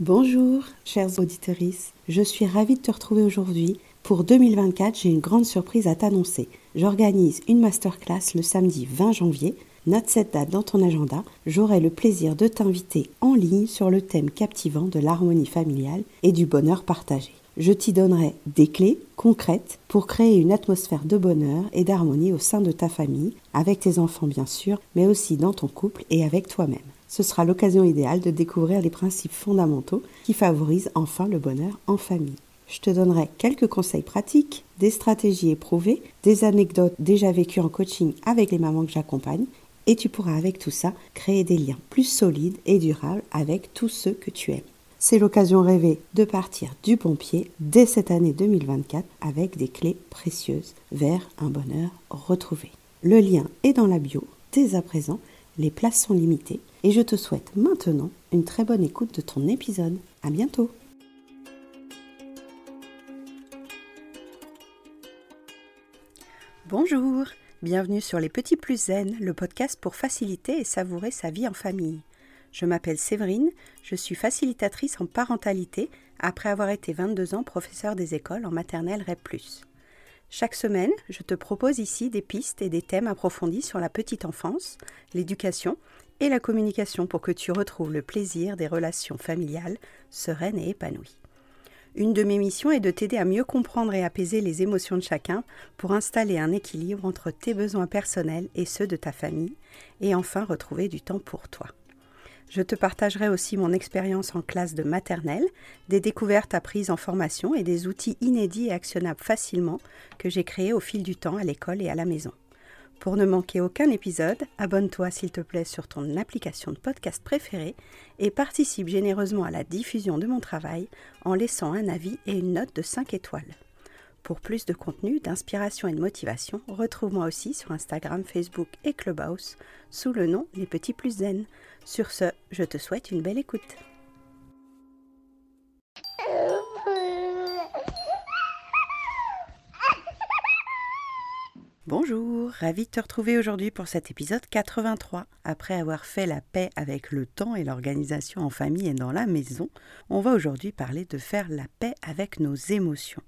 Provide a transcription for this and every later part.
Bonjour, chers auditeurs. Je suis ravie de te retrouver aujourd'hui. Pour 2024, j'ai une grande surprise à t'annoncer. J'organise une masterclass le samedi 20 janvier. Note cette date dans ton agenda. J'aurai le plaisir de t'inviter en ligne sur le thème captivant de l'harmonie familiale et du bonheur partagé. Je t'y donnerai des clés concrètes pour créer une atmosphère de bonheur et d'harmonie au sein de ta famille, avec tes enfants bien sûr, mais aussi dans ton couple et avec toi-même ce sera l'occasion idéale de découvrir les principes fondamentaux qui favorisent enfin le bonheur en famille. Je te donnerai quelques conseils pratiques, des stratégies éprouvées, des anecdotes déjà vécues en coaching avec les mamans que j'accompagne, et tu pourras avec tout ça créer des liens plus solides et durables avec tous ceux que tu aimes. C'est l'occasion rêvée de partir du bon pied dès cette année 2024 avec des clés précieuses vers un bonheur retrouvé. Le lien est dans la bio dès à présent, les places sont limitées et je te souhaite maintenant une très bonne écoute de ton épisode. À bientôt! Bonjour, bienvenue sur Les Petits Plus Zen, le podcast pour faciliter et savourer sa vie en famille. Je m'appelle Séverine, je suis facilitatrice en parentalité après avoir été 22 ans professeur des écoles en maternelle REP. Chaque semaine, je te propose ici des pistes et des thèmes approfondis sur la petite enfance, l'éducation et la communication pour que tu retrouves le plaisir des relations familiales sereines et épanouies. Une de mes missions est de t'aider à mieux comprendre et apaiser les émotions de chacun pour installer un équilibre entre tes besoins personnels et ceux de ta famille et enfin retrouver du temps pour toi. Je te partagerai aussi mon expérience en classe de maternelle, des découvertes apprises en formation et des outils inédits et actionnables facilement que j'ai créés au fil du temps à l'école et à la maison. Pour ne manquer aucun épisode, abonne-toi s'il te plaît sur ton application de podcast préférée et participe généreusement à la diffusion de mon travail en laissant un avis et une note de 5 étoiles. Pour plus de contenu, d'inspiration et de motivation, retrouve-moi aussi sur Instagram, Facebook et Clubhouse sous le nom Les Petits Plus Zen. Sur ce, je te souhaite une belle écoute. Bonjour, ravi de te retrouver aujourd'hui pour cet épisode 83. Après avoir fait la paix avec le temps et l'organisation en famille et dans la maison, on va aujourd'hui parler de faire la paix avec nos émotions.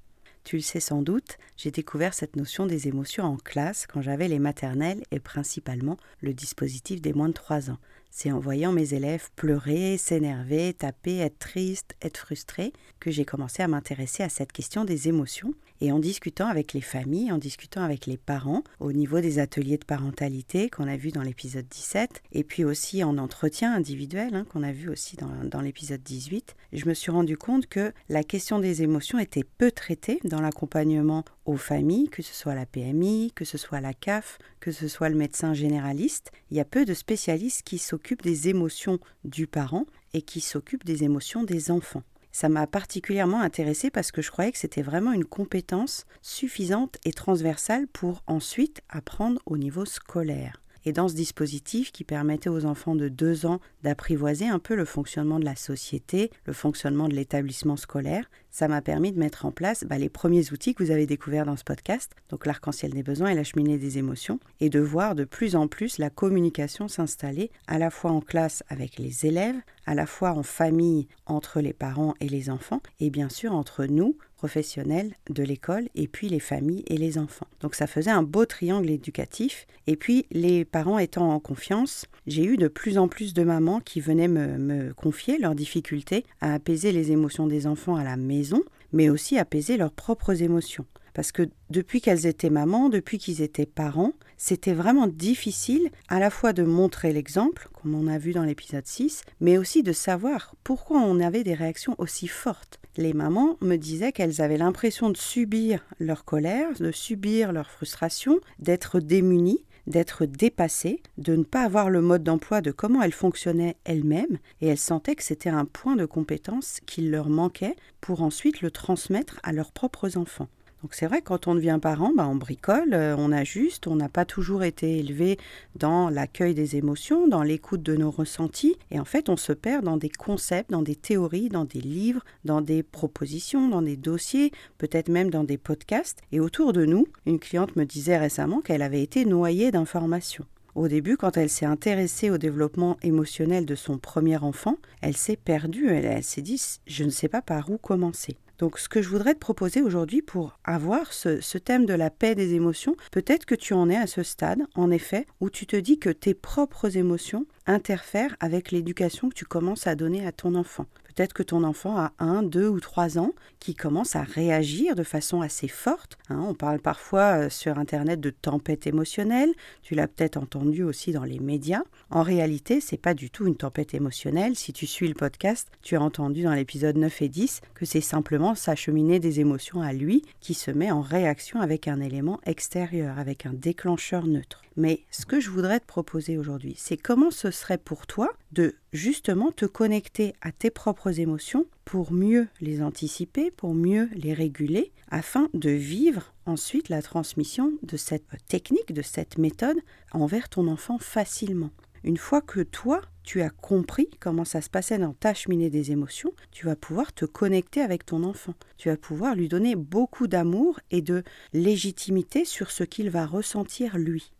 Tu le sais sans doute, j'ai découvert cette notion des émotions en classe quand j'avais les maternelles et principalement le dispositif des moins de 3 ans. C'est en voyant mes élèves pleurer, s'énerver, taper, être triste, être frustrés, que j'ai commencé à m'intéresser à cette question des émotions. Et en discutant avec les familles, en discutant avec les parents, au niveau des ateliers de parentalité qu'on a vu dans l'épisode 17, et puis aussi en entretien individuel hein, qu'on a vu aussi dans, dans l'épisode 18, je me suis rendu compte que la question des émotions était peu traitée dans l'accompagnement aux familles, que ce soit la PMI, que ce soit la CAF, que ce soit le médecin généraliste. Il y a peu de spécialistes qui s'occupent des émotions du parent et qui s'occupent des émotions des enfants. Ça m'a particulièrement intéressé parce que je croyais que c'était vraiment une compétence suffisante et transversale pour ensuite apprendre au niveau scolaire. Et dans ce dispositif qui permettait aux enfants de 2 ans d'apprivoiser un peu le fonctionnement de la société, le fonctionnement de l'établissement scolaire, ça m'a permis de mettre en place bah, les premiers outils que vous avez découverts dans ce podcast, donc l'arc-en-ciel des besoins et la cheminée des émotions, et de voir de plus en plus la communication s'installer à la fois en classe avec les élèves, à la fois en famille entre les parents et les enfants, et bien sûr entre nous, professionnels de l'école et puis les familles et les enfants. Donc ça faisait un beau triangle éducatif. Et puis les parents étant en confiance, j'ai eu de plus en plus de mamans qui venaient me, me confier leurs difficultés à apaiser les émotions des enfants à la maison, mais aussi apaiser leurs propres émotions. Parce que depuis qu'elles étaient mamans, depuis qu'ils étaient parents, c'était vraiment difficile à la fois de montrer l'exemple, comme on a vu dans l'épisode 6, mais aussi de savoir pourquoi on avait des réactions aussi fortes les mamans me disaient qu'elles avaient l'impression de subir leur colère, de subir leur frustration, d'être démunies, d'être dépassées, de ne pas avoir le mode d'emploi de comment elles fonctionnaient elles-mêmes, et elles sentaient que c'était un point de compétence qu'il leur manquait pour ensuite le transmettre à leurs propres enfants. Donc c'est vrai, quand on devient parent, bah, on bricole, euh, on ajuste, on n'a pas toujours été élevé dans l'accueil des émotions, dans l'écoute de nos ressentis, et en fait on se perd dans des concepts, dans des théories, dans des livres, dans des propositions, dans des dossiers, peut-être même dans des podcasts. Et autour de nous, une cliente me disait récemment qu'elle avait été noyée d'informations. Au début, quand elle s'est intéressée au développement émotionnel de son premier enfant, elle s'est perdue, elle, s'est dit je ne sais pas par où commencer. Donc ce que je voudrais te proposer aujourd'hui pour avoir ce, thème de la paix des émotions, peut-être que tu en es à ce stade, en effet, où tu te dis que tes propres émotions interfèrent avec l'éducation que tu commences à donner à ton enfant. Peut-être que ton enfant a un, deux ou trois ans qui commence à réagir de façon assez forte. Hein. on parle parfois euh, sur Internet de tempête émotionnelle. Tu l'as peut-être entendu aussi dans les médias. En réalité, c'est pas du tout une tempête émotionnelle. Si tu suis le podcast, tu as entendu dans l'épisode 9 et 10 que c'est simplement s'acheminer des émotions à lui qui se met en réaction avec un élément extérieur, avec un déclencheur neutre. Mais ce que je voudrais te proposer aujourd'hui, c'est comment ce serait pour toi de justement te connecter à tes propres émotions pour mieux les anticiper, pour mieux les réguler, afin de vivre ensuite la transmission de cette technique, de cette méthode envers ton enfant facilement. Une fois que toi, tu as compris comment ça se passait dans ta cheminée des émotions, tu vas pouvoir te connecter avec ton enfant. Tu vas pouvoir lui donner beaucoup d'amour et de légitimité sur ce qu'il va ressentir lui.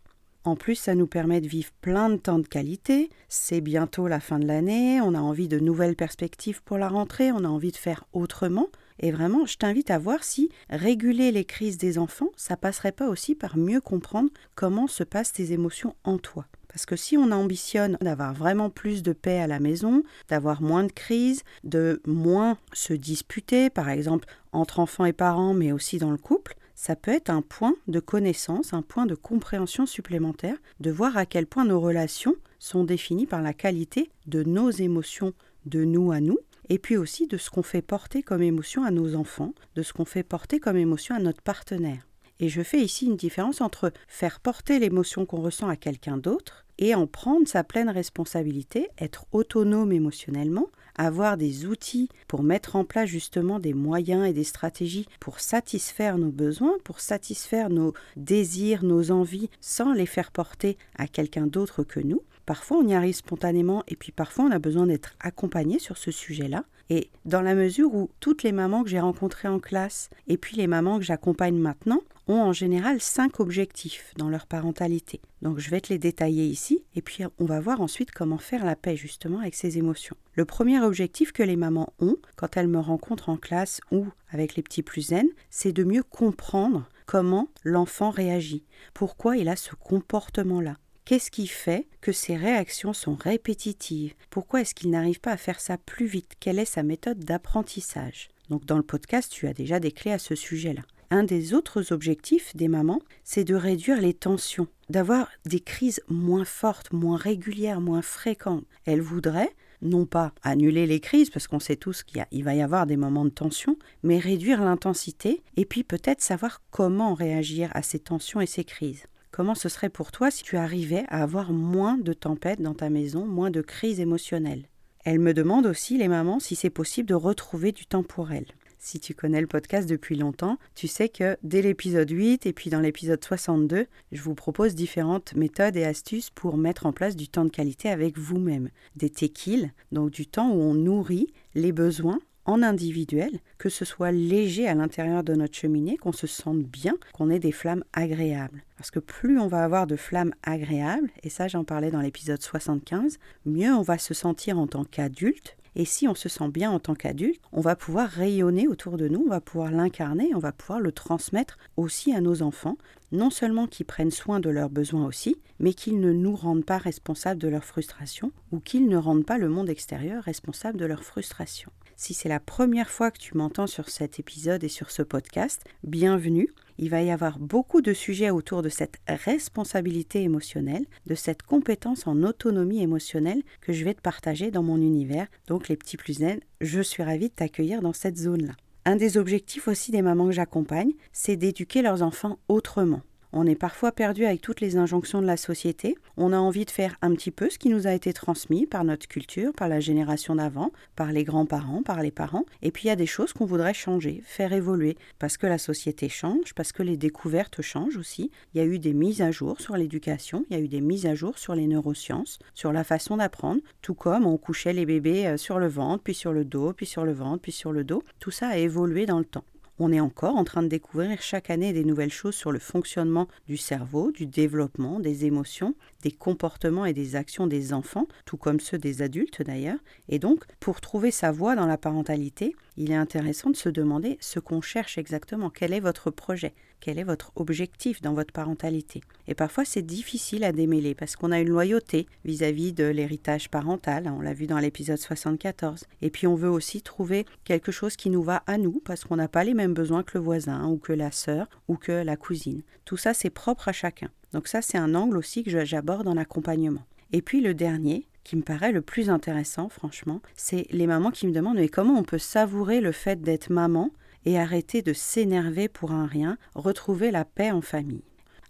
En plus, ça nous permet de vivre plein de temps de qualité. C'est bientôt la fin de l'année, on a envie de nouvelles perspectives pour la rentrée, on a envie de faire autrement. Et vraiment, je t'invite à voir si réguler les crises des enfants, ça passerait pas aussi par mieux comprendre comment se passent tes émotions en toi. Parce que si on ambitionne d'avoir vraiment plus de paix à la maison, d'avoir moins de crises, de moins se disputer, par exemple entre enfants et parents, mais aussi dans le couple, ça peut être un point de connaissance, un point de compréhension supplémentaire, de voir à quel point nos relations sont définies par la qualité de nos émotions de nous à nous, et puis aussi de ce qu'on fait porter comme émotion à nos enfants, de ce qu'on fait porter comme émotion à notre partenaire. Et je fais ici une différence entre faire porter l'émotion qu'on ressent à quelqu'un d'autre et en prendre sa pleine responsabilité, être autonome émotionnellement, avoir des outils pour mettre en place justement des moyens et des stratégies pour satisfaire nos besoins, pour satisfaire nos désirs, nos envies, sans les faire porter à quelqu'un d'autre que nous. Parfois on y arrive spontanément et puis parfois on a besoin d'être accompagné sur ce sujet-là. Et dans la mesure où toutes les mamans que j'ai rencontrées en classe et puis les mamans que j'accompagne maintenant ont en général cinq objectifs dans leur parentalité. Donc je vais te les détailler ici et puis on va voir ensuite comment faire la paix justement avec ces émotions. Le premier objectif que les mamans ont quand elles me rencontrent en classe ou avec les petits plus zen, c'est de mieux comprendre comment l'enfant réagit, pourquoi il a ce comportement-là. Qu'est-ce qui fait que ces réactions sont répétitives? Pourquoi est-ce qu'il n'arrive pas à faire ça plus vite? Quelle est sa méthode d'apprentissage? Donc dans le podcast, tu as déjà des clés à ce sujet-là. Un des autres objectifs des mamans, c'est de réduire les tensions, d'avoir des crises moins fortes, moins régulières, moins fréquentes. Elles voudraient non pas annuler les crises, parce qu'on sait tous qu'il va y avoir des moments de tension, mais réduire l'intensité et puis peut-être savoir comment réagir à ces tensions et ces crises. Comment ce serait pour toi si tu arrivais à avoir moins de tempêtes dans ta maison, moins de crises émotionnelles? Elle me demande aussi, les mamans, si c'est possible de retrouver du temps pour elles. Si tu connais le podcast depuis longtemps, tu sais que dès l'épisode 8 et puis dans l'épisode 62, je vous propose différentes méthodes et astuces pour mettre en place du temps de qualité avec vous-même. Des tequilles, donc du temps où on nourrit les besoins en individuel, que ce soit léger à l'intérieur de notre cheminée, qu'on se sente bien, qu'on ait des flammes agréables. Parce que plus on va avoir de flammes agréables, et ça j'en parlais dans l'épisode 75, mieux on va se sentir en tant qu'adulte. Et si on se sent bien en tant qu'adulte, on va pouvoir rayonner autour de nous, on va pouvoir l'incarner, on va pouvoir le transmettre aussi à nos enfants, non seulement qu'ils prennent soin de leurs besoins aussi, mais qu'ils ne nous rendent pas responsables de leurs frustrations ou qu'ils ne rendent pas le monde extérieur responsable de leurs frustrations. Si c'est la première fois que tu m'entends sur cet épisode et sur ce podcast, bienvenue. Il va y avoir beaucoup de sujets autour de cette responsabilité émotionnelle, de cette compétence en autonomie émotionnelle que je vais te partager dans mon univers. Donc les petits plus zen, je suis ravie de t'accueillir dans cette zone-là. Un des objectifs aussi des mamans que j'accompagne, c'est d'éduquer leurs enfants autrement. On est parfois perdu avec toutes les injonctions de la société. On a envie de faire un petit peu ce qui nous a été transmis par notre culture, par la génération d'avant, par les grands-parents, par les parents. Et puis il y a des choses qu'on voudrait changer, faire évoluer, parce que la société change, parce que les découvertes changent aussi. Il y a eu des mises à jour sur l'éducation, il y a eu des mises à jour sur les neurosciences, sur la façon d'apprendre, tout comme on couchait les bébés euh, sur le ventre, puis sur le dos, puis sur le ventre, puis sur le dos. Tout ça a évolué dans le temps. On est encore en train de découvrir chaque année des nouvelles choses sur le fonctionnement du cerveau, du développement, des émotions, des comportements et des actions des enfants, tout comme ceux des adultes d'ailleurs. Et donc, pour trouver sa voie dans la parentalité, il est intéressant de se demander ce qu'on cherche exactement, quel est votre projet, quel est votre objectif dans votre parentalité? Et parfois c'est difficile à démêler parce qu'on a une loyauté vis-à-vis de l'héritage parental, on l'a vu dans l'épisode 74. Et puis on veut aussi trouver quelque chose qui nous va à nous parce qu'on n'a pas les mêmes besoin que le voisin ou que la sœur ou que la cousine. Tout ça, c'est propre à chacun. Donc ça, c'est un angle aussi que j'aborde en accompagnement. Et puis le dernier, qui me paraît le plus intéressant, franchement, c'est les mamans qui me demandent mais comment on peut savourer le fait d'être maman et arrêter de s'énerver pour un rien, retrouver la paix en famille?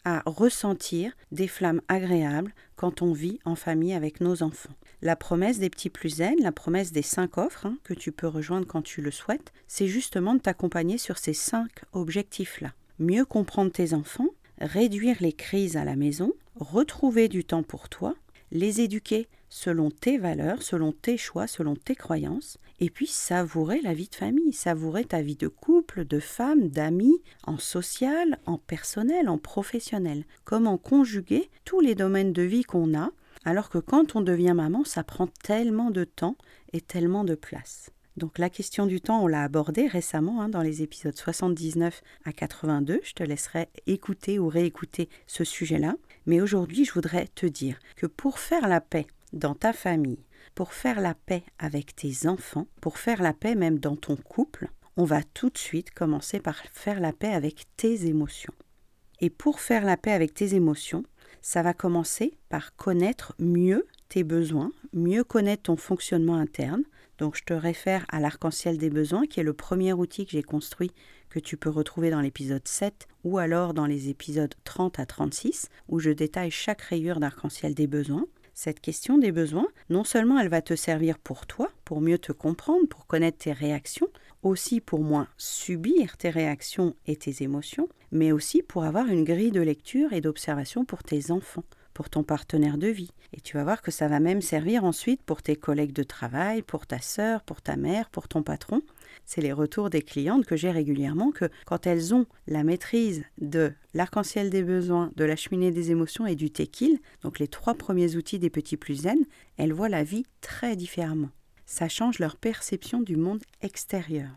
À ressentir des flammes agréables quand on vit en famille avec nos enfants. La promesse des petits plus zen, la promesse des cinq offres hein, que tu peux rejoindre quand tu le souhaites, c'est justement de t'accompagner sur ces cinq objectifs-là. Mieux comprendre tes enfants, réduire les crises à la maison, retrouver du temps pour toi, les éduquer selon tes valeurs, selon tes choix, selon tes croyances, et puis savourer la vie de famille, savourer ta vie de couple, de femme, d'amis, en social, en personnel, en professionnel. Comment conjuguer tous les domaines de vie qu'on a, alors que quand on devient maman, ça prend tellement de temps et tellement de place. Donc la question du temps, on l'a abordée récemment hein, dans les épisodes 79 à 82. Je te laisserai écouter ou réécouter ce sujet-là. Mais aujourd'hui, je voudrais te dire que pour faire la paix dans ta famille, pour faire la paix avec tes enfants, pour faire la paix même dans ton couple, on va tout de suite commencer par faire la paix avec tes émotions. Et pour faire la paix avec tes émotions, ça va commencer par connaître mieux tes besoins, mieux connaître ton fonctionnement interne. Donc je te réfère à l'arc-en-ciel des besoins, qui est le premier outil que j'ai construit, que tu peux retrouver dans l'épisode 7 ou alors dans les épisodes 30 à 36, où je détaille chaque rayure d'arc-en-ciel des besoins. Cette question des besoins, non seulement elle va te servir pour toi, pour mieux te comprendre, pour connaître tes réactions, aussi pour moins subir tes réactions et tes émotions, mais aussi pour avoir une grille de lecture et d'observation pour tes enfants, pour ton partenaire de vie. Et tu vas voir que ça va même servir ensuite pour tes collègues de travail, pour ta sœur, pour ta mère, pour ton patron, c'est les retours des clientes que j'ai régulièrement que quand elles ont la maîtrise de l'arc-en-ciel des besoins, de la cheminée des émotions et du tequil, donc les trois premiers outils des petits plus zen, elles voient la vie très différemment. Ça change leur perception du monde extérieur.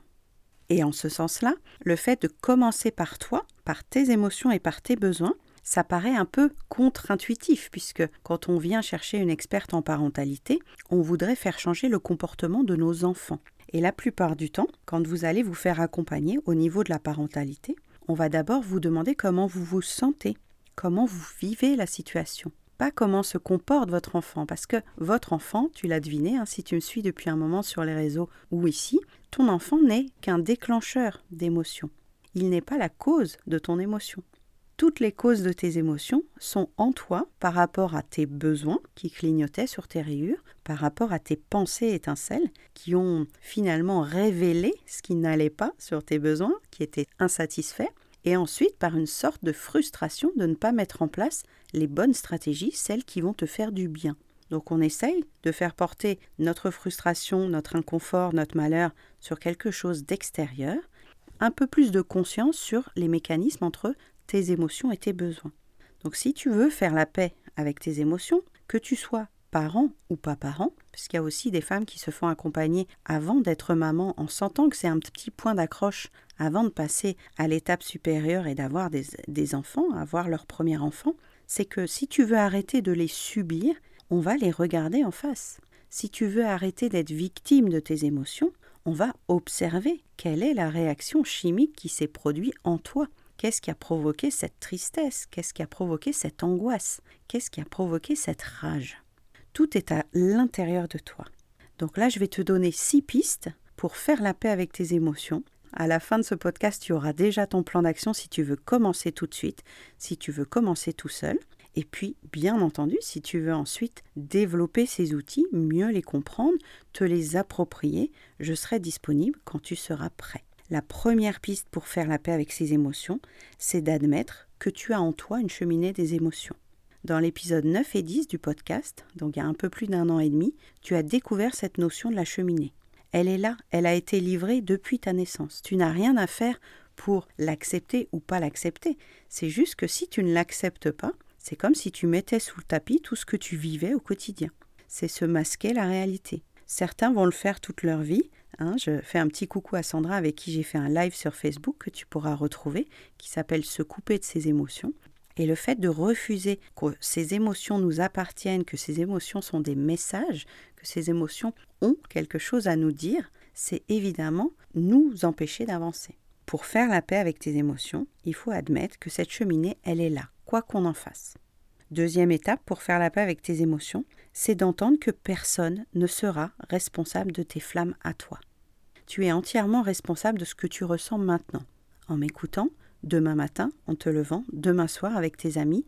Et en ce sens-là, le fait de commencer par toi, par tes émotions et par tes besoins, ça paraît un peu contre-intuitif, puisque quand on vient chercher une experte en parentalité, on voudrait faire changer le comportement de nos enfants. Et la plupart du temps, quand vous allez vous faire accompagner au niveau de la parentalité, on va d'abord vous demander comment vous vous sentez, comment vous vivez la situation, pas comment se comporte votre enfant, parce que votre enfant, tu l'as deviné, hein, si tu me suis depuis un moment sur les réseaux ou ici, ton enfant n'est qu'un déclencheur d'émotions. Il n'est pas la cause de ton émotion toutes les causes de tes émotions sont en toi par rapport à tes besoins qui clignotaient sur tes rayures, par rapport à tes pensées étincelles qui ont finalement révélé ce qui n'allait pas sur tes besoins, qui étaient insatisfaits, et ensuite par une sorte de frustration de ne pas mettre en place les bonnes stratégies, celles qui vont te faire du bien. Donc on essaye de faire porter notre frustration, notre inconfort, notre malheur sur quelque chose d'extérieur, un peu plus de conscience sur les mécanismes entre tes émotions et tes besoins. Donc si tu veux faire la paix avec tes émotions, que tu sois parent ou pas parent, puisqu'il y a aussi des femmes qui se font accompagner avant d'être maman en sentant que c'est un petit point d'accroche avant de passer à l'étape supérieure et d'avoir des, des, enfants, avoir leur premier enfant, c'est que si tu veux arrêter de les subir, on va les regarder en face. Si tu veux arrêter d'être victime de tes émotions, on va observer quelle est la réaction chimique qui s'est produite en toi. Qu'est-ce qui a provoqué cette tristesse? Qu'est-ce qui a provoqué cette angoisse? Qu'est-ce qui a provoqué cette rage? Tout est à l'intérieur de toi. Donc là, je vais te donner six pistes pour faire la paix avec tes émotions. À la fin de ce podcast, tu auras déjà ton plan d'action si tu veux commencer tout de suite, si tu veux commencer tout seul. Et puis, bien entendu, si tu veux ensuite développer ces outils, mieux les comprendre, te les approprier, je serai disponible quand tu seras prêt. La première piste pour faire la paix avec ses émotions, c'est d'admettre que tu as en toi une cheminée des émotions. Dans l'épisode 9 et 10 du podcast, donc il y a un peu plus d'un an et demi, tu as découvert cette notion de la cheminée. Elle est là, elle a été livrée depuis ta naissance. Tu n'as rien à faire pour l'accepter ou pas l'accepter. C'est juste que si tu ne l'acceptes pas, c'est comme si tu mettais sous le tapis tout ce que tu vivais au quotidien. C'est se masquer la réalité. Certains vont le faire toute leur vie. Hein. je fais un petit coucou à Sandra avec qui j'ai fait un live sur Facebook que tu pourras retrouver, qui s'appelle Se couper de ses émotions. Et le fait de refuser que ces émotions nous appartiennent, que ces émotions sont des messages, que ces émotions ont quelque chose à nous dire, c'est évidemment nous empêcher d'avancer. Pour faire la paix avec tes émotions, il faut admettre que cette cheminée, elle est là, quoi qu'on en fasse. Deuxième étape pour faire la paix avec tes émotions, c'est d'entendre que personne ne sera responsable de tes flammes à toi. Tu es entièrement responsable de ce que tu ressens maintenant. En m'écoutant, demain matin, en te levant, demain soir avec tes amis,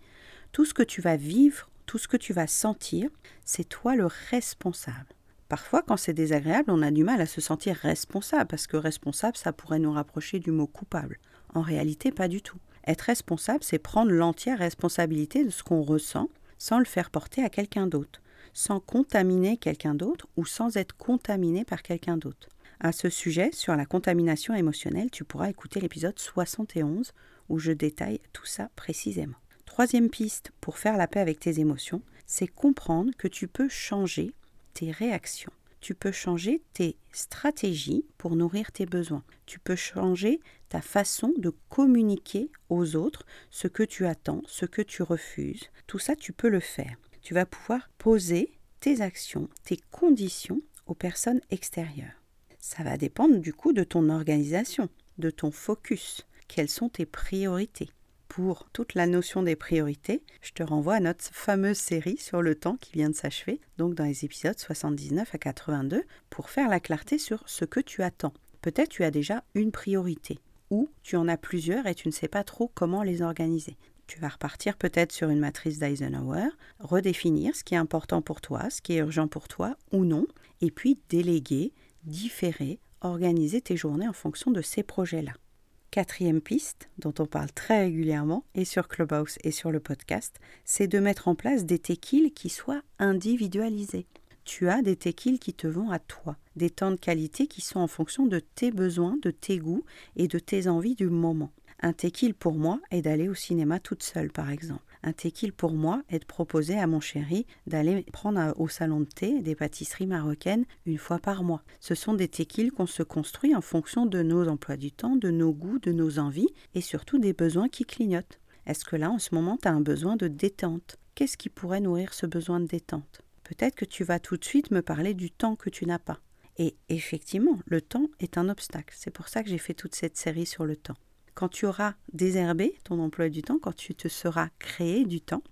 tout ce que tu vas vivre, tout ce que tu vas sentir, c'est toi le responsable. Parfois, quand c'est désagréable, on a du mal à se sentir responsable, parce que responsable, ça pourrait nous rapprocher du mot coupable. En réalité, pas du tout. Être responsable, c'est prendre l'entière responsabilité de ce qu'on ressent, sans le faire porter à quelqu'un d'autre, sans contaminer quelqu'un d'autre ou sans être contaminé par quelqu'un d'autre. À ce sujet, sur la contamination émotionnelle, tu pourras écouter l'épisode 71 où je détaille tout ça précisément. Troisième piste pour faire la paix avec tes émotions, c'est comprendre que tu peux changer tes réactions. Tu peux changer tes stratégies pour nourrir tes besoins. Tu peux changer ta façon de communiquer aux autres ce que tu attends, ce que tu refuses. Tout ça, tu peux le faire. Tu vas pouvoir poser tes actions, tes conditions aux personnes extérieures. Ça va dépendre du coup de ton organisation, de ton focus. Quelles sont tes priorités? Pour toute la notion des priorités, je te renvoie à notre fameuse série sur le temps qui vient de s'achever, donc dans les épisodes 79 à 82, pour faire la clarté sur ce que tu attends. Peut-être tu as déjà une priorité, ou tu en as plusieurs et tu ne sais pas trop comment les organiser. Tu vas repartir peut-être sur une matrice d'Eisenhower, redéfinir ce qui est important pour toi, ce qui est urgent pour toi ou non, et puis déléguer différer, organiser tes journées en fonction de ces projets-là. Quatrième piste, dont on parle très régulièrement, et sur Clubhouse et sur le podcast, c'est de mettre en place des tequiles qui soient individualisés. Tu as des tequiles qui te vont à toi, des temps de qualité qui sont en fonction de tes besoins, de tes goûts et de tes envies du moment. Un tequil pour moi est d'aller au cinéma toute seule, par exemple. Un tequil pour moi est de proposer à mon chéri d'aller prendre au salon de thé des pâtisseries marocaines une fois par mois. Ce sont des tequils qu'on se construit en fonction de nos emplois du temps, de nos goûts, de nos envies et surtout des besoins qui clignotent. Est-ce que là, en ce moment, tu as un besoin de détente? Qu'est-ce qui pourrait nourrir ce besoin de détente? Peut-être que tu vas tout de suite me parler du temps que tu n'as pas. Et effectivement, le temps est un obstacle. C'est pour ça que j'ai fait toute cette série sur le temps quand tu auras désherbé ton emploi du temps, quand tu te seras créé du temps,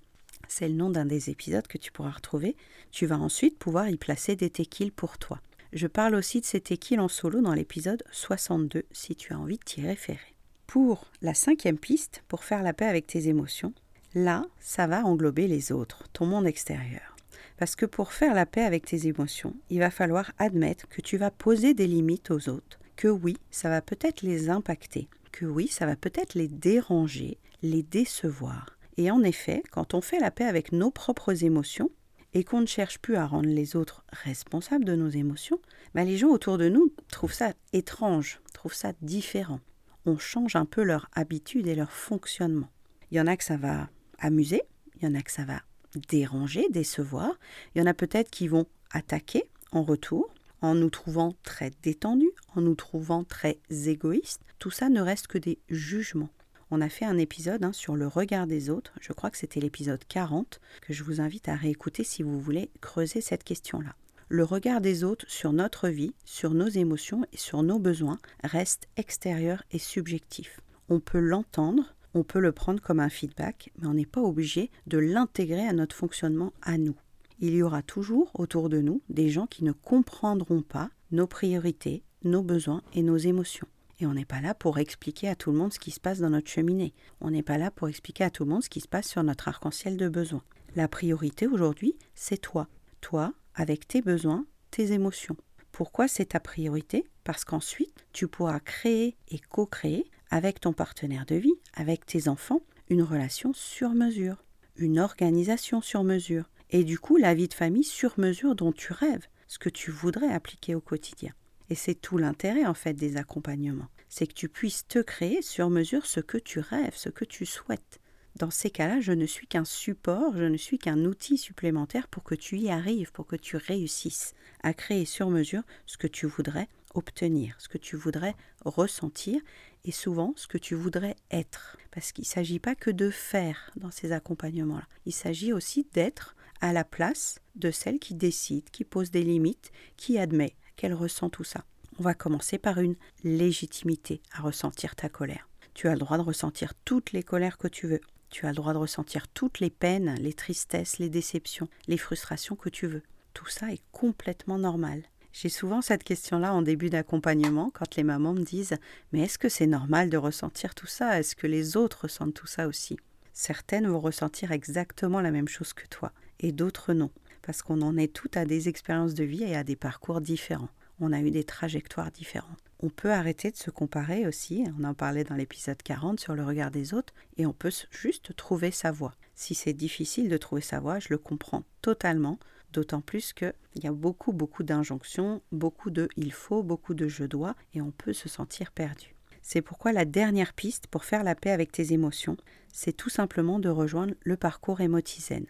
c'est le nom d'un des épisodes que tu pourras retrouver, tu vas ensuite pouvoir y placer des tequiles pour toi. Je parle aussi de ces tequiles en solo dans l'épisode 62 si tu as envie de t'y référer. Pour la cinquième piste, pour faire la paix avec tes émotions, là, ça va englober les autres, ton monde extérieur. Parce que pour faire la paix avec tes émotions, il va falloir admettre que tu vas poser des limites aux autres, que oui, ça va peut-être les impacter, que oui, ça va peut-être les déranger, les décevoir. Et en effet, quand on fait la paix avec nos propres émotions, et qu'on ne cherche plus à rendre les autres responsables de nos émotions, bah, les gens autour de nous trouvent ça étrange, trouvent ça différent. On change un peu leur habitude et leur fonctionnement. Il y en a que ça va amuser, il y en a que ça va déranger, décevoir, il y en a peut-être qui vont attaquer en retour, en nous trouvant très détendus, en nous trouvant très égoïstes, tout ça ne reste que des jugements. On a fait un épisode hein, sur le regard des autres, je crois que c'était l'épisode 40, que je vous invite à réécouter si vous voulez creuser cette question-là. Le regard des autres sur notre vie, sur nos émotions et sur nos besoins reste extérieur et subjectif. On peut l'entendre, on peut le prendre comme un feedback, mais on n'est pas obligé de l'intégrer à notre fonctionnement à nous il y aura toujours autour de nous des gens qui ne comprendront pas nos priorités, nos besoins et nos émotions. Et on n'est pas là pour expliquer à tout le monde ce qui se passe dans notre cheminée. On n'est pas là pour expliquer à tout le monde ce qui se passe sur notre arc-en-ciel de besoins. La priorité aujourd'hui, c'est toi. Toi, avec tes besoins, tes émotions. Pourquoi c'est ta priorité? Parce qu'ensuite, tu pourras créer et co-créer avec ton partenaire de vie, avec tes enfants, une relation sur mesure, une organisation sur mesure, et du coup la vie de famille sur mesure dont tu rêves, ce que tu voudrais appliquer au quotidien. Et c'est tout l'intérêt en fait des accompagnements. C'est que tu puisses te créer sur mesure ce que tu rêves, ce que tu souhaites. Dans ces cas-là, je ne suis qu'un support, je ne suis qu'un outil supplémentaire pour que tu y arrives, pour que tu réussisses à créer sur mesure ce que tu voudrais obtenir, ce que tu voudrais ressentir et souvent ce que tu voudrais être. Parce qu'il ne s'agit pas que de faire dans ces accompagnements-là, il s'agit aussi d'être à la place de celle qui décide, qui pose des limites, qui admet qu'elle ressent tout ça. On va commencer par une légitimité à ressentir ta colère. Tu as le droit de ressentir toutes les colères que tu veux. Tu as le droit de ressentir toutes les peines, les tristesses, les déceptions, les frustrations que tu veux. Tout ça est complètement normal. J'ai souvent cette question-là en début d'accompagnement quand les mamans me disent Mais est-ce que c'est normal de ressentir tout ça? Est-ce que les autres ressentent tout ça aussi Certaines vont ressentir exactement la même chose que toi et d'autres non, parce qu'on en est toutes à des expériences de vie et à des parcours différents. On a eu des trajectoires différentes. On peut arrêter de se comparer aussi, on en parlait dans l'épisode 40 sur le regard des autres, et on peut juste trouver sa voie. Si c'est difficile de trouver sa voie, je le comprends totalement, d'autant plus qu'il y a beaucoup, beaucoup d'injonctions, beaucoup de il faut, beaucoup de je dois, et on peut se sentir perdu. C'est pourquoi la dernière piste pour faire la paix avec tes émotions, c'est tout simplement de rejoindre le parcours émotizen.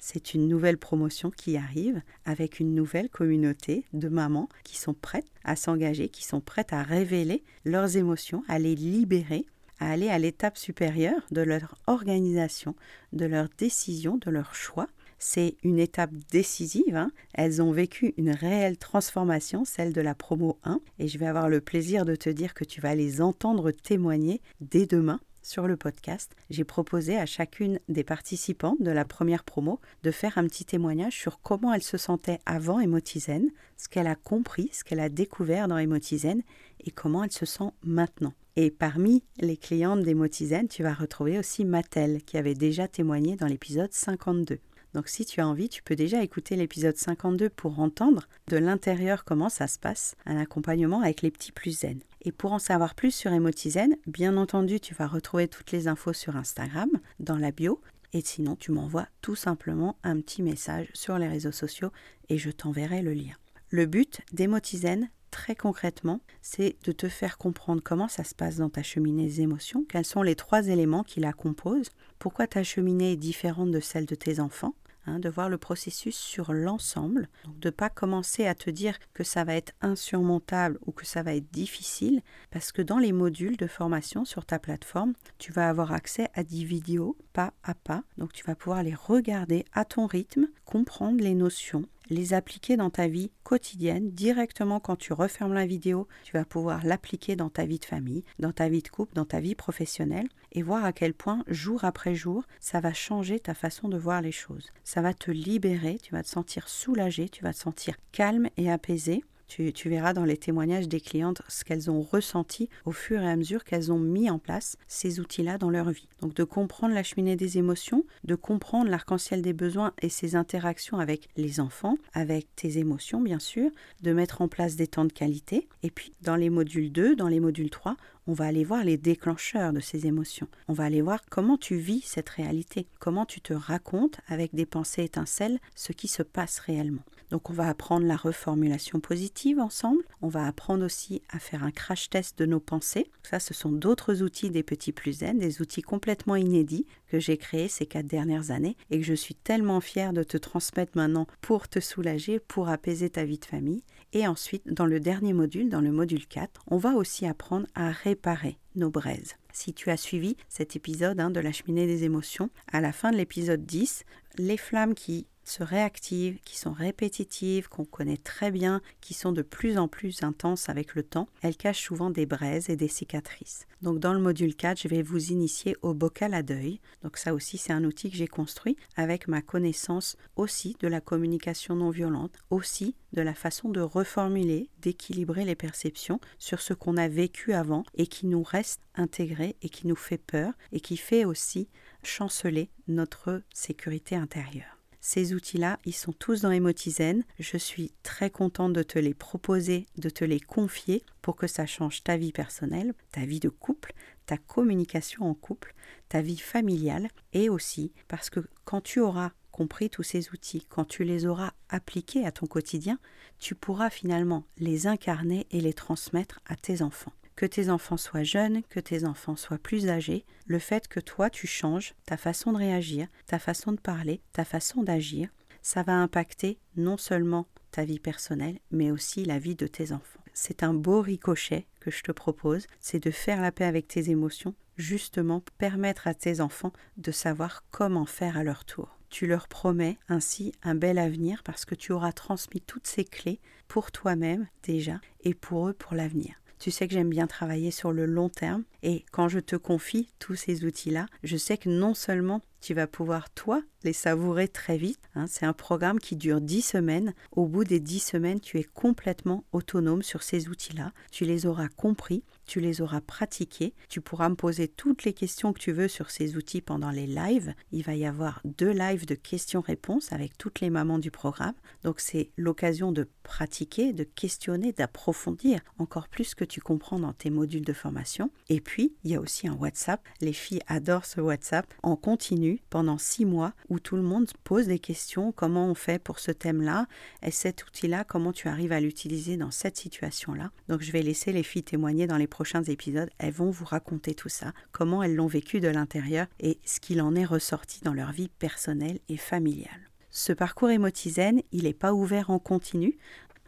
C'est une nouvelle promotion qui arrive avec une nouvelle communauté de mamans qui sont prêtes à s'engager, qui sont prêtes à révéler leurs émotions, à les libérer, à aller à l'étape supérieure de leur organisation, de leur décision, de leur choix. C'est une étape décisive. Hein. Elles ont vécu une réelle transformation, celle de la promo 1, et je vais avoir le plaisir de te dire que tu vas les entendre témoigner dès demain sur le podcast, j'ai proposé à chacune des participantes de la première promo de faire un petit témoignage sur comment elle se sentait avant Emotizen, ce qu'elle a compris, ce qu'elle a découvert dans Emotizen et comment elle se sent maintenant. Et parmi les clientes d'Emotizen, tu vas retrouver aussi Mathel qui avait déjà témoigné dans l'épisode 52. Donc si tu as envie, tu peux déjà écouter l'épisode 52 pour entendre de l'intérieur comment ça se passe, un accompagnement avec les petits plus zen. Et pour en savoir plus sur Emotizen, bien entendu, tu vas retrouver toutes les infos sur Instagram, dans la bio. Et sinon, tu m'envoies tout simplement un petit message sur les réseaux sociaux et je t'enverrai le lien. Le but d'Emotizen, très concrètement, c'est de te faire comprendre comment ça se passe dans ta cheminée des quels sont les trois éléments qui la composent, pourquoi ta cheminée est différente de celle de tes enfants, Hein, de voir le processus sur l'ensemble, de ne pas commencer à te dire que ça va être insurmontable ou que ça va être difficile, parce que dans les modules de formation sur ta plateforme, tu vas avoir accès à 10 vidéos pas à pas, donc tu vas pouvoir les regarder à ton rythme, comprendre les notions, les appliquer dans ta vie quotidienne, directement quand tu refermes la vidéo, tu vas pouvoir l'appliquer dans ta vie de famille, dans ta vie de couple, dans ta vie professionnelle, et voir à quel point, jour après jour, ça va changer ta façon de voir les choses. Ça va te libérer, tu vas te sentir soulagé, tu vas te sentir calme et apaisé, tu, verras dans les témoignages des clientes ce qu'elles ont ressenti au fur et à mesure qu'elles ont mis en place ces outils-là dans leur vie. Donc de comprendre la cheminée des émotions, de comprendre l'arc-en-ciel des besoins et ses interactions avec les enfants, avec tes émotions bien sûr, de mettre en place des temps de qualité. Et puis dans les modules 2, dans les modules 3, on va aller voir les déclencheurs de ces émotions. On va aller voir comment tu vis cette réalité, comment tu te racontes avec des pensées étincelles ce qui se passe réellement. Donc on va apprendre la reformulation positive ensemble. On va apprendre aussi à faire un crash test de nos pensées. Ça, ce sont d'autres outils des petits plus zen, des outils complètement inédits que j'ai créés ces quatre dernières années et que je suis tellement fière de te transmettre maintenant pour te soulager, pour apaiser ta vie de famille. Et ensuite, dans le dernier module, dans le module 4, on va aussi apprendre à réparer nos braises. Si tu as suivi cet épisode hein, de la cheminée des émotions, à la fin de l'épisode 10, les flammes qui se réactivent, qui sont répétitives, qu'on connaît très bien, qui sont de plus en plus intenses avec le temps, elles cachent souvent des braises et des cicatrices. Donc dans le module 4, je vais vous initier au bocal à deuil. Donc ça aussi, c'est un outil que j'ai construit avec ma connaissance aussi de la communication non violente, aussi de la façon de reformuler, d'équilibrer les perceptions sur ce qu'on a vécu avant et qui nous reste intégré et qui nous fait peur et qui fait aussi chanceler notre sécurité intérieure. Ces outils-là, ils sont tous dans Emotizen. Je suis très contente de te les proposer, de te les confier pour que ça change ta vie personnelle, ta vie de couple, ta communication en couple, ta vie familiale et aussi parce que quand tu auras compris tous ces outils, quand tu les auras appliqués à ton quotidien, tu pourras finalement les incarner et les transmettre à tes enfants. Que tes enfants soient jeunes, que tes enfants soient plus âgés, le fait que toi tu changes ta façon de réagir, ta façon de parler, ta façon d'agir, ça va impacter non seulement ta vie personnelle, mais aussi la vie de tes enfants. C'est un beau ricochet que je te propose, c'est de faire la paix avec tes émotions, justement permettre à tes enfants de savoir comment faire à leur tour. Tu leur promets ainsi un bel avenir parce que tu auras transmis toutes ces clés pour toi-même déjà et pour eux pour l'avenir. Tu sais que j'aime bien travailler sur le long terme et quand je te confie tous ces outils-là, je sais que non seulement tu vas pouvoir, toi, les savourer très vite. Hein. c'est un programme qui dure 10 semaines. Au bout des 10 semaines, tu es complètement autonome sur ces outils-là. Tu les auras compris, tu les auras pratiqués. Tu pourras me poser toutes les questions que tu veux sur ces outils pendant les lives. Il va y avoir deux lives de questions-réponses avec toutes les mamans du programme. Donc c'est l'occasion de pratiquer, de questionner, d'approfondir encore plus ce que tu comprends dans tes modules de formation. Et puis, il y a aussi un WhatsApp. Les filles adorent ce WhatsApp en continu pendant six mois où tout le monde pose des questions. Comment on fait pour ce thème-là? Et cet outil-là, comment tu arrives à l'utiliser dans cette situation-là? Donc je vais laisser les filles témoigner dans les prochains épisodes. Elles vont vous raconter tout ça, comment elles l'ont vécu de l'intérieur et ce qu'il en est ressorti dans leur vie personnelle et familiale. Ce parcours émotisène, il n'est pas ouvert en continu,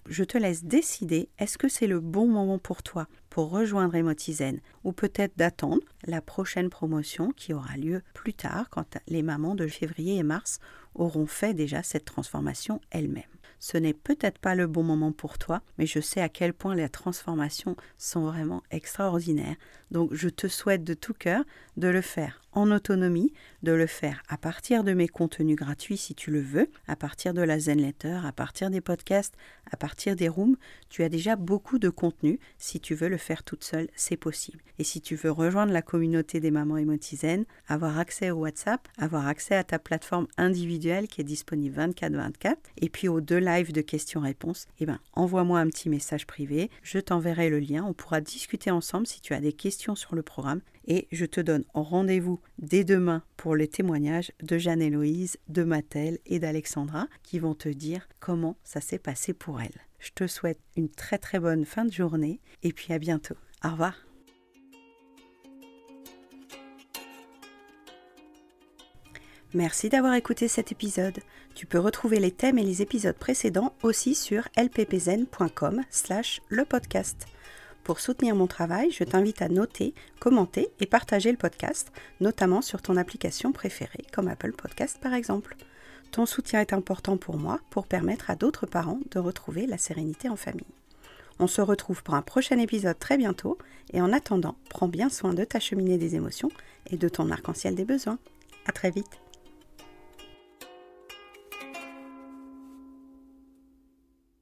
je te laisse décider est-ce que c'est le bon moment pour toi pour rejoindre Emotizen ou peut-être d'attendre la prochaine promotion qui aura lieu plus tard quand les mamans de février et mars auront fait déjà cette transformation elles-mêmes. Ce n'est peut-être pas le bon moment pour toi, mais je sais à quel point les transformations sont vraiment extraordinaires. Donc je te souhaite de tout cœur de le faire en autonomie, de le faire à partir de mes contenus gratuits si tu le veux, à partir de la Zen Letter, à partir des podcasts, à partir des rooms. Tu as déjà beaucoup de contenu. Si tu veux le faire toute seule, c'est possible. Et si tu veux rejoindre la communauté des mamans émotisaines, avoir accès au WhatsApp, avoir accès à ta plateforme individuelle qui est disponible 24-24, et puis aux deux lives de questions-réponses, eh ben, envoie-moi un petit message privé, je t'enverrai le lien, on pourra discuter ensemble si tu as des questions sur le programme et je te donne rendez-vous dès demain pour les témoignages de Jeanne-Héloïse, de Mathel et d'Alexandra qui vont te dire comment ça s'est passé pour elles. Je te souhaite une très très bonne fin de journée et puis à bientôt. Au revoir. Merci d'avoir écouté cet épisode. Tu peux retrouver les thèmes et les épisodes précédents aussi sur lppzen.com slash le podcast. Pour soutenir mon travail, je t'invite à noter, commenter et partager le podcast, notamment sur ton application préférée, comme Apple Podcast par exemple. Ton soutien est important pour moi pour permettre à d'autres parents de retrouver la sérénité en famille. On se retrouve pour un prochain épisode très bientôt et en attendant, prends bien soin de ta cheminée des émotions et de ton arc-en-ciel des besoins. À très vite.